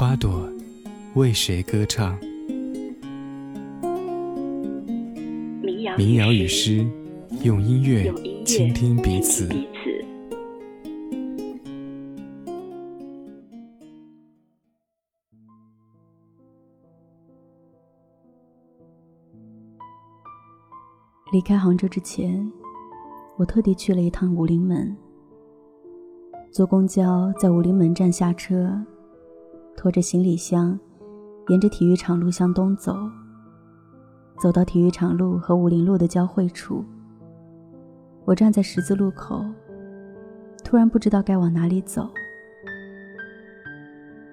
花朵为谁歌唱？民谣与诗，用音乐倾听彼此。离开杭州之前，我特地去了一趟武林门。坐公交在武林门站下车，拖着行李箱，沿着体育场路向东走。走到体育场路和武林路的交汇处，我站在十字路口，突然不知道该往哪里走。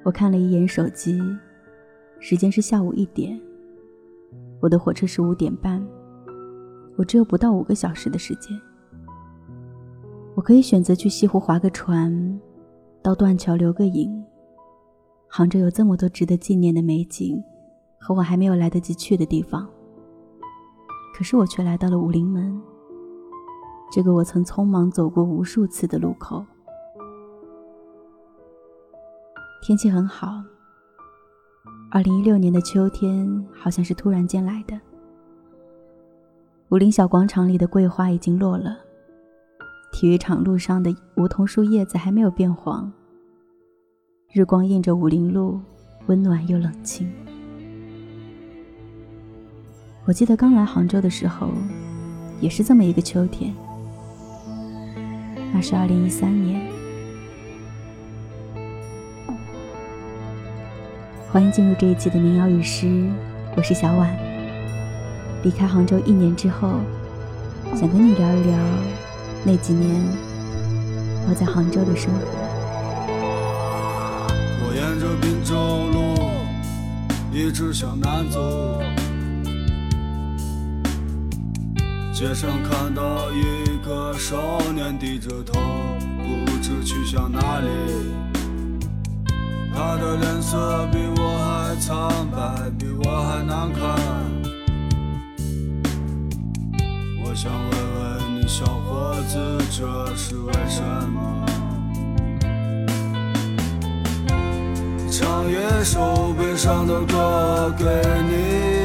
我看了一眼手机，时间是下午一点，我的火车是五点半。我只有不到五个小时的时间，我可以选择去西湖划个船，到断桥留个影。杭州有这么多值得纪念的美景，和我还没有来得及去的地方。可是我却来到了武林门，这个我曾匆忙走过无数次的路口。天气很好，二零一六年的秋天好像是突然间来的。武林小广场里的桂花已经落了，体育场路上的梧桐树叶子还没有变黄。日光映着武林路，温暖又冷清。我记得刚来杭州的时候，也是这么一个秋天，那是二零一三年。欢迎进入这一期的民谣与诗，我是小婉。离开杭州一年之后，想跟你聊一聊那几年我在杭州的生活。沿着滨州路一直向南走，街上看到一个少年低着头，不知去向哪里。他的脸色比我还苍白，比我还难看。我想问问你，小伙子，这是为什么？唱一首悲伤的歌给你，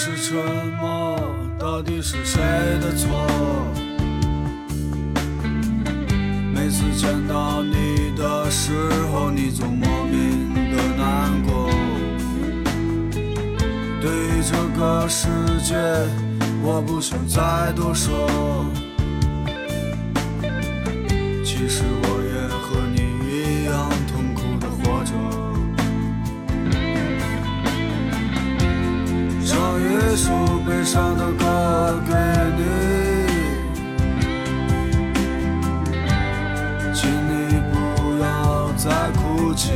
是沉默到底是谁的错？每次见到你的时候，你总莫名的难过。对于这个世界，我不想再多说。其实我一首悲伤的歌给你，请你不要再哭泣。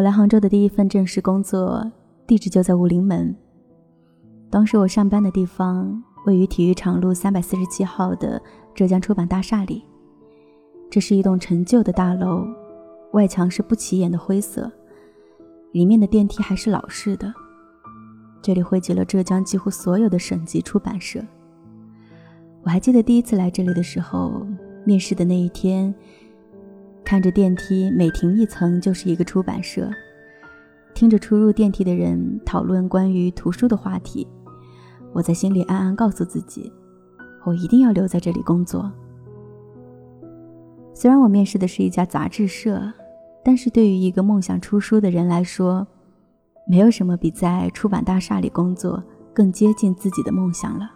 我来杭州的第一份正式工作地址就在武林门。当时我上班的地方位于体育场路三百四十七号的浙江出版大厦里。这是一栋陈旧的大楼，外墙是不起眼的灰色，里面的电梯还是老式的。这里汇集了浙江几乎所有的省级出版社。我还记得第一次来这里的时候，面试的那一天，看着电梯每停一层就是一个出版社，听着出入电梯的人讨论关于图书的话题，我在心里暗暗告诉自己，我一定要留在这里工作。虽然我面试的是一家杂志社，但是对于一个梦想出书的人来说，没有什么比在出版大厦里工作更接近自己的梦想了。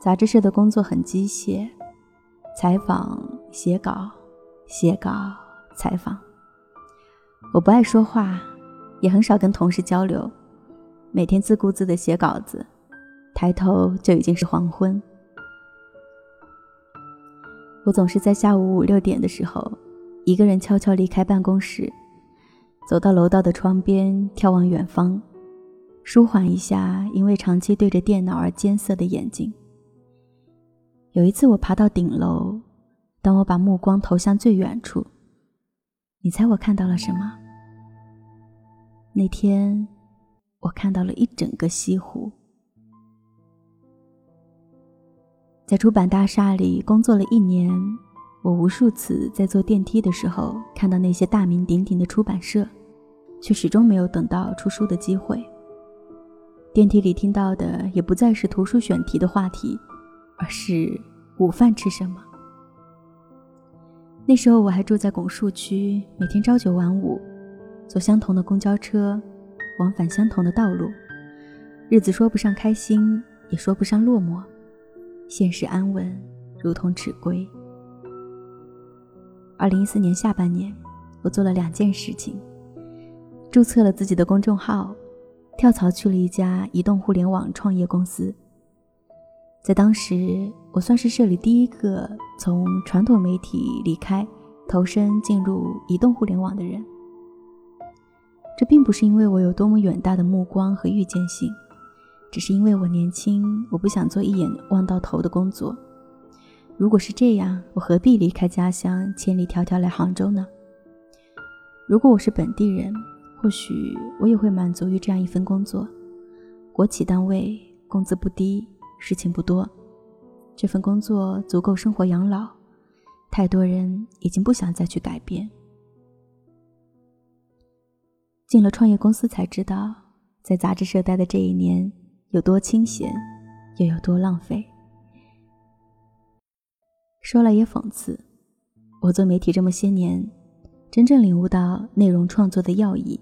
杂志社的工作很机械，采访、写稿、写稿、采访。我不爱说话，也很少跟同事交流，每天自顾自的写稿子，抬头就已经是黄昏。我总是在下午五六点的时候，一个人悄悄离开办公室，走到楼道的窗边，眺望远方，舒缓一下因为长期对着电脑而艰涩的眼睛。有一次，我爬到顶楼，当我把目光投向最远处，你猜我看到了什么？那天，我看到了一整个西湖。在出版大厦里工作了一年，我无数次在坐电梯的时候看到那些大名鼎鼎的出版社，却始终没有等到出书的机会。电梯里听到的也不再是图书选题的话题，而是午饭吃什么。那时候我还住在拱墅区，每天朝九晚五，坐相同的公交车，往返相同的道路，日子说不上开心，也说不上落寞。现实安稳，如同尺规。二零一四年下半年，我做了两件事情：注册了自己的公众号，跳槽去了一家移动互联网创业公司。在当时，我算是社里第一个从传统媒体离开、投身进入移动互联网的人。这并不是因为我有多么远大的目光和预见性。只是因为我年轻，我不想做一眼望到头的工作。如果是这样，我何必离开家乡，千里迢迢来杭州呢？如果我是本地人，或许我也会满足于这样一份工作。国企单位，工资不低，事情不多，这份工作足够生活养老。太多人已经不想再去改变。进了创业公司才知道，在杂志社待的这一年。有多清闲，又有多浪费。说了也讽刺，我做媒体这么些年，真正领悟到内容创作的要义，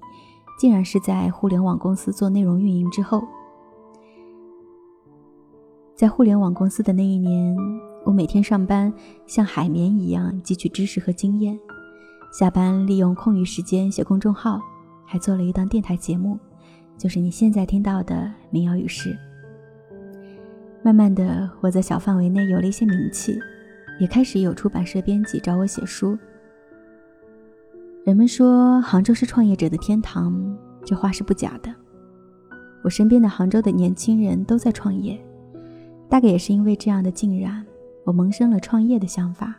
竟然是在互联网公司做内容运营之后。在互联网公司的那一年，我每天上班像海绵一样汲取知识和经验，下班利用空余时间写公众号，还做了一档电台节目。就是你现在听到的民谣与诗。慢慢的，我在小范围内有了一些名气，也开始有出版社编辑找我写书。人们说杭州是创业者的天堂，这话是不假的。我身边的杭州的年轻人都在创业，大概也是因为这样的浸染，我萌生了创业的想法，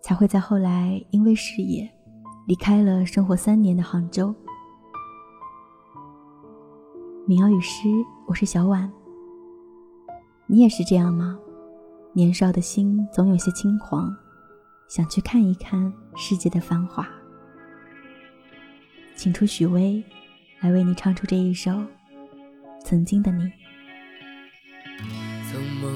才会在后来因为事业离开了生活三年的杭州。民谣与诗，我是小婉。你也是这样吗？年少的心总有些轻狂，想去看一看世界的繁华。请出许巍，来为你唱出这一首《曾经的你》。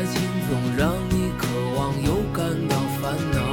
爱情总让你渴望又感到烦恼，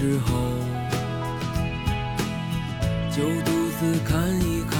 时候，就独自看一看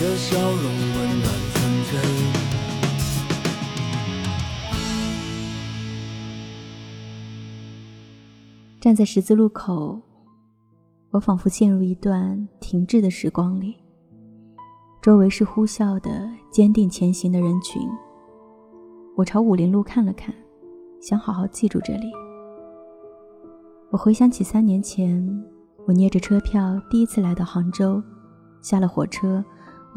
这笑容温暖纯真。站在十字路口，我仿佛陷入一段停滞的时光里。周围是呼啸的、坚定前行的人群。我朝武林路看了看，想好好记住这里。我回想起三年前，我捏着车票第一次来到杭州，下了火车，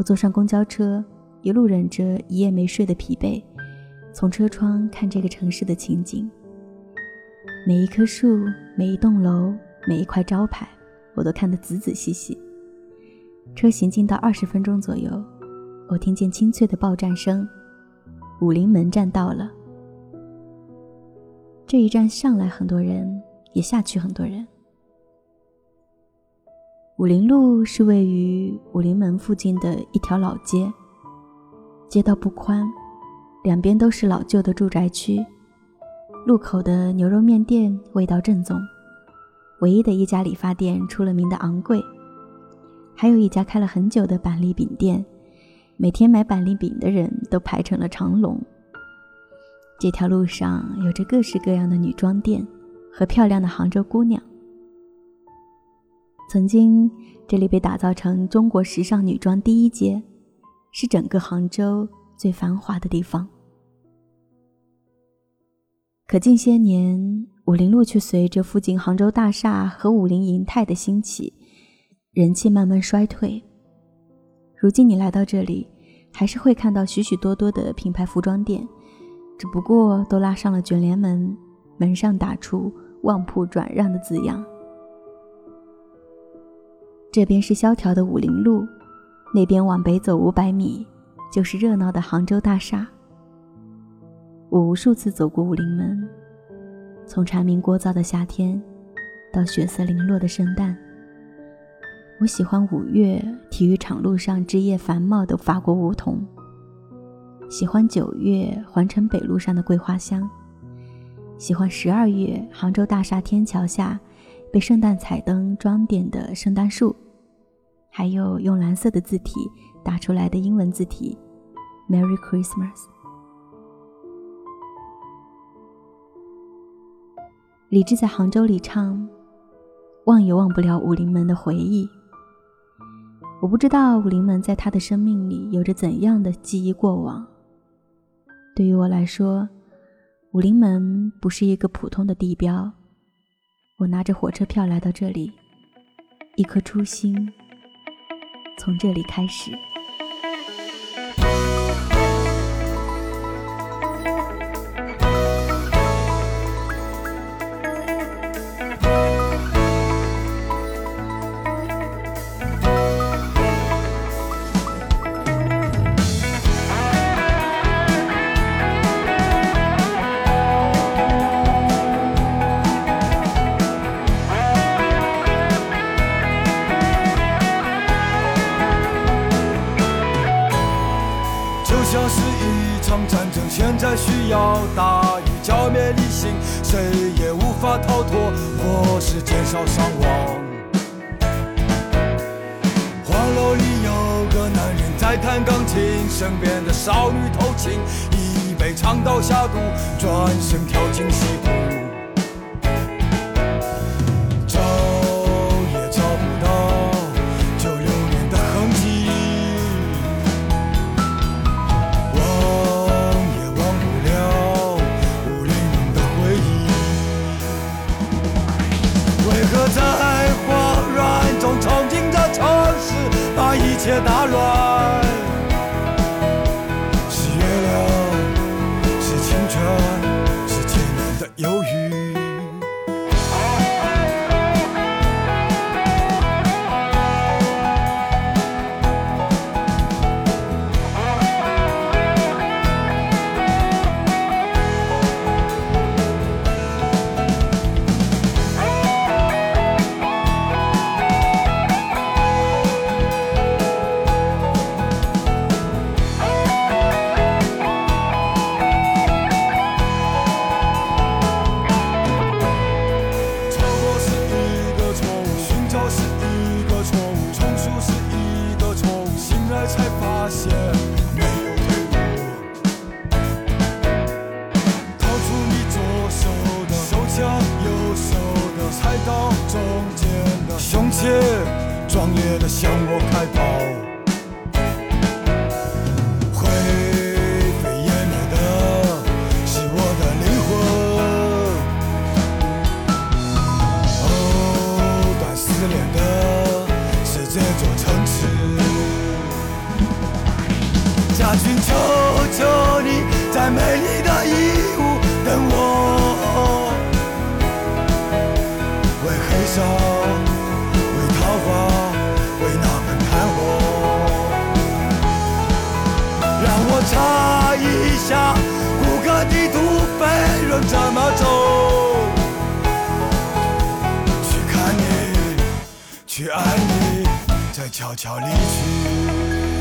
我坐上公交车，一路忍着一夜没睡的疲惫，从车窗看这个城市的情景。每一棵树，每一栋楼，每一块招牌，我都看得仔仔细细。车行进到二十分钟左右，我听见清脆的报站声，武林门站到了。这一站上来很多人，也下去很多人。武林路是位于武林门附近的一条老街，街道不宽，两边都是老旧的住宅区。路口的牛肉面店味道正宗，唯一的一家理发店出了名的昂贵，还有一家开了很久的板栗饼店，每天买板栗饼的人都排成了长龙。这条路上有着各式各样的女装店和漂亮的杭州姑娘。曾经，这里被打造成中国时尚女装第一街，是整个杭州最繁华的地方。可近些年，武林路却随着附近杭州大厦和武林银泰的兴起，人气慢慢衰退。如今你来到这里，还是会看到许许多多的品牌服装店，只不过都拉上了卷帘门，门上打出“旺铺转让”的字样。这边是萧条的武林路，那边往北走五百米，就是热闹的杭州大厦。我无数次走过武林门，从蝉鸣聒噪的夏天，到血色零落的圣诞。我喜欢五月体育场路上枝叶繁茂的法国梧桐，喜欢九月环城北路上的桂花香，喜欢十二月杭州大厦天桥下被圣诞彩灯装点的圣诞树，还有用蓝色的字体打出来的英文字体 “Merry Christmas”。李志在杭州里唱：“忘也忘不了武林门的回忆。”我不知道武林门在他的生命里有着怎样的记忆过往。对于我来说，武林门不是一个普通的地标。我拿着火车票来到这里，一颗初心从这里开始。正现在需要大雨浇灭理性，谁也无法逃脱，或是减少伤亡。花楼里有个男人在弹钢琴，身边的少女偷情，一杯长岛下肚，转身跳进西湖。一切打乱，这座城池，佳君，求求你在美丽的义乌等我。为黑手，为桃花，为那份看我。让我查一下。悄悄离去。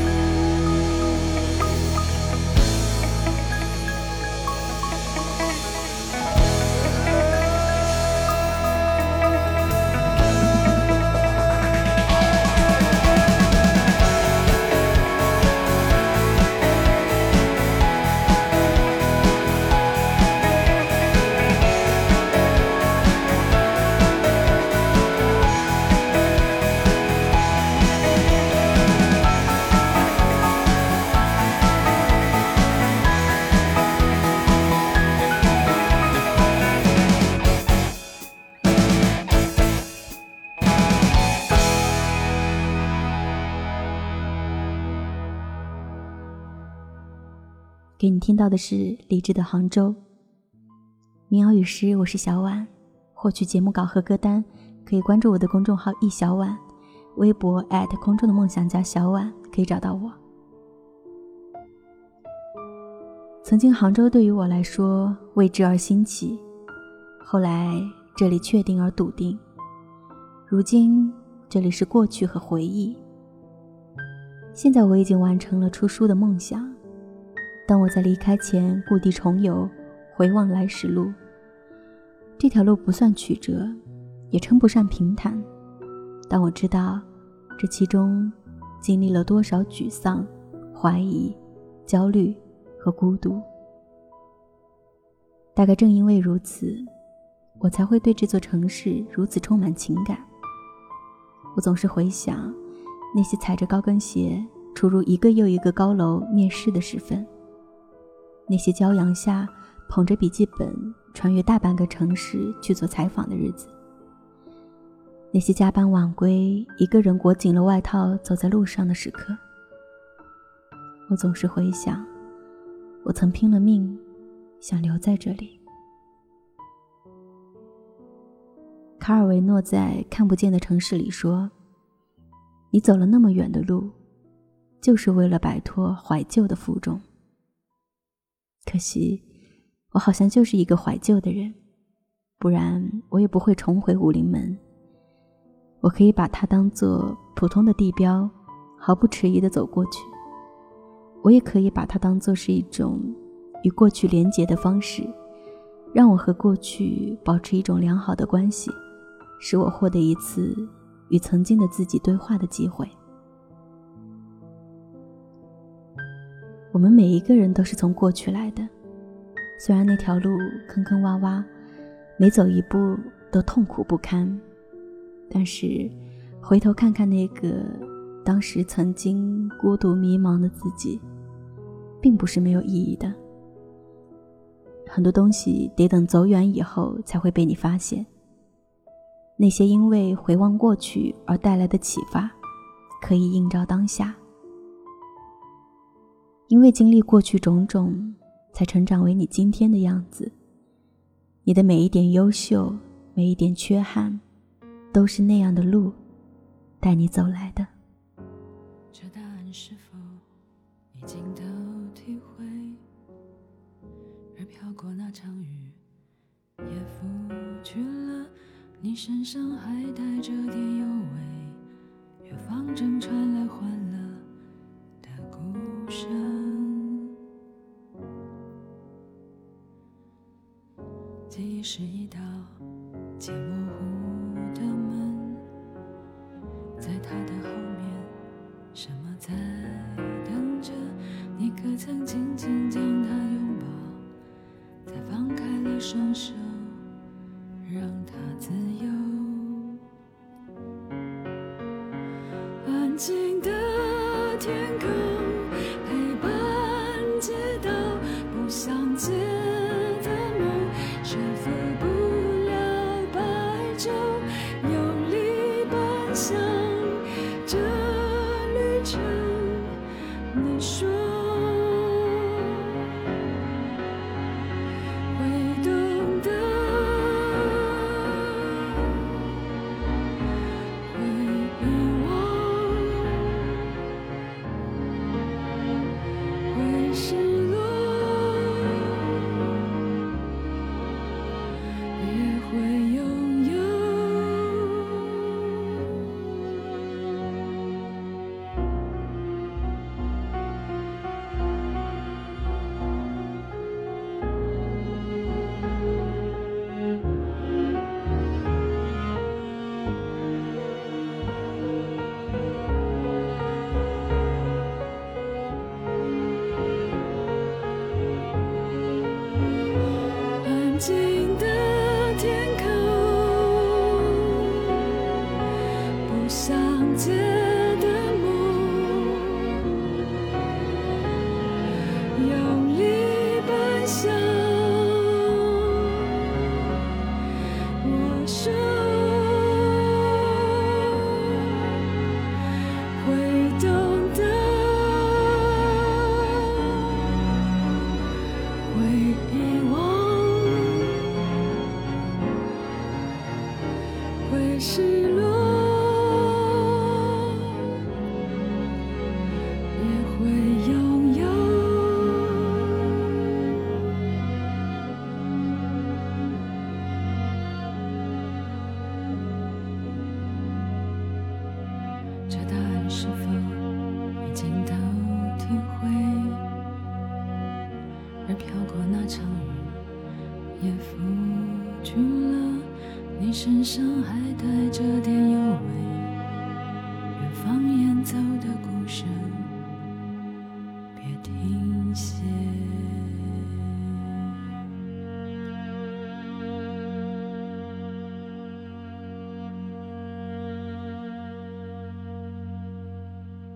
听到的是李志的《杭州》。民谣与诗，我是小婉。获取节目稿和歌单，可以关注我的公众号“易小婉”，微博空中的梦想家小婉可以找到我。曾经杭州对于我来说未知而新奇，后来这里确定而笃定，如今这里是过去和回忆。现在我已经完成了出书的梦想。当我在离开前故地重游，回望来时路，这条路不算曲折，也称不上平坦，但我知道这其中经历了多少沮丧、怀疑、焦虑和孤独。大概正因为如此，我才会对这座城市如此充满情感。我总是回想那些踩着高跟鞋出入一个又一个高楼面试的时分，那些骄阳下捧着笔记本穿越大半个城市去做采访的日子，那些加班晚归一个人裹紧了外套走在路上的时刻，我总是回想，我曾拼了命想留在这里。卡尔维诺在《看不见的城市》里说：“你走了那么远的路，就是为了摆脱怀旧的负重。可惜，我好像就是一个怀旧的人，不然我也不会重回武林门。我可以把它当做普通的地标，毫不迟疑的走过去；我也可以把它当做是一种与过去连结的方式，让我和过去保持一种良好的关系。”使我获得一次与曾经的自己对话的机会。我们每一个人都是从过去来的，虽然那条路坑坑洼洼，每走一步都痛苦不堪，但是回头看看那个当时曾经孤独迷茫的自己，并不是没有意义的。很多东西得等走远以后才会被你发现。那些因为回望过去而带来的启发，可以映照当下。因为经历过去种种，才成长为你今天的样子。你的每一点优秀，每一点缺憾，都是那样的路带你走来的。这答案是否已经都体会？而飘过那场雨，也拂去了。你身上还带着点幽味，远方正传来欢静的天空不想接的梦用力奔向我也付出了，你身上还带着点幽味，远方演奏的鼓声，别停歇。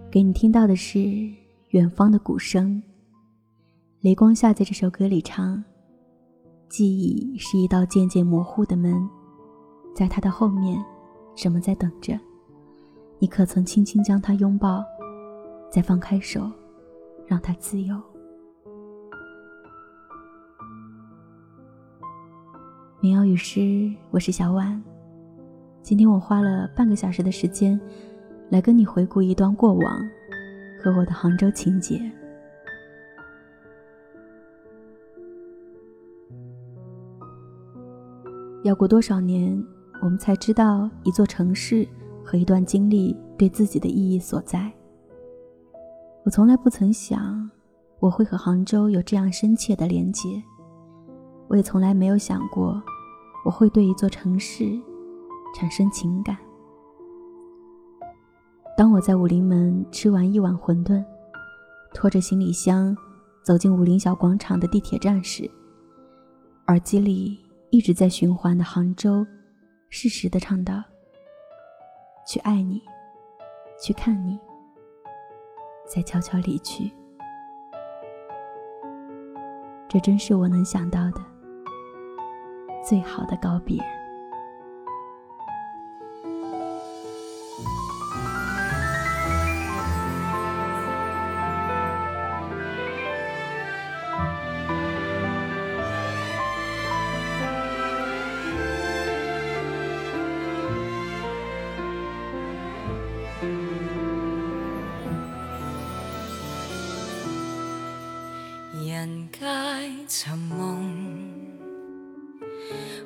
给你听到的是远方的鼓声。雷光下在这首歌里唱：“记忆是一道渐渐模糊的门，在它的后面，什么在等着？你可曾轻轻将它拥抱，再放开手，让它自由？”民谣与诗，我是小婉。今天我花了半个小时的时间，来跟你回顾一段过往和我的杭州情节。要过多少年，我们才知道一座城市和一段经历对自己的意义所在？我从来不曾想，我会和杭州有这样深切的连结。我也从来没有想过。我会对一座城市产生情感。当我在武林门吃完一碗馄饨，拖着行李箱走进武林小广场的地铁站时，耳机里一直在循环的杭州，适时的唱道：“去爱你，去看你，再悄悄离去。”这真是我能想到的。最好的告别。寻梦。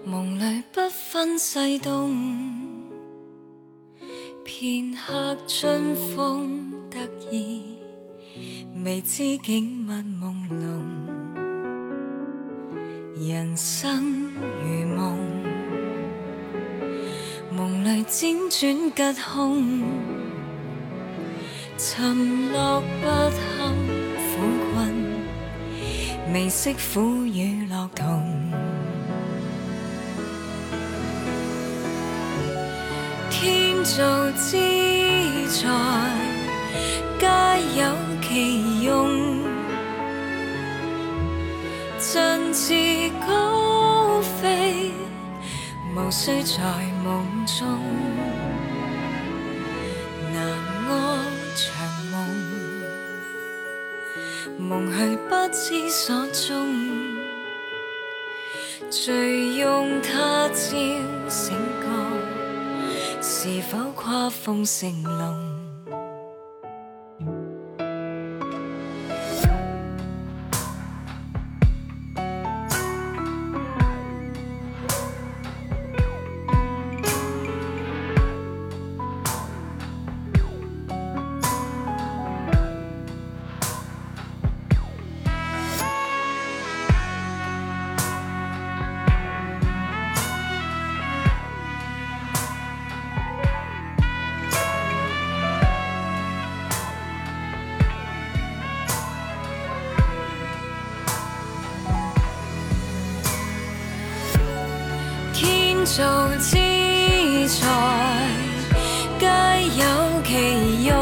梦里不分西东，片刻春风得意，未知景物朦胧。人生如梦，梦里辗转吉凶，沉落不堪，未识苦与乐同。天造之材，皆有其用。振翅高飞，无需在梦中。梦去不知所踪。醉用他朝醒觉。是否跨风成龙？造之材，皆有其用。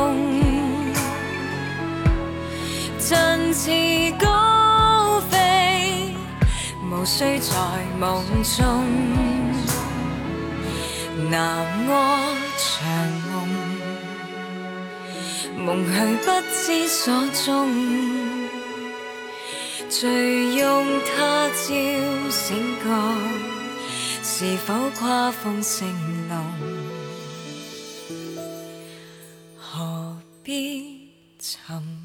振翅高飞，无需在梦中。南卧长梦，梦去不知所踪。醉用他朝醒觉。是否跨风成龙？何必寻？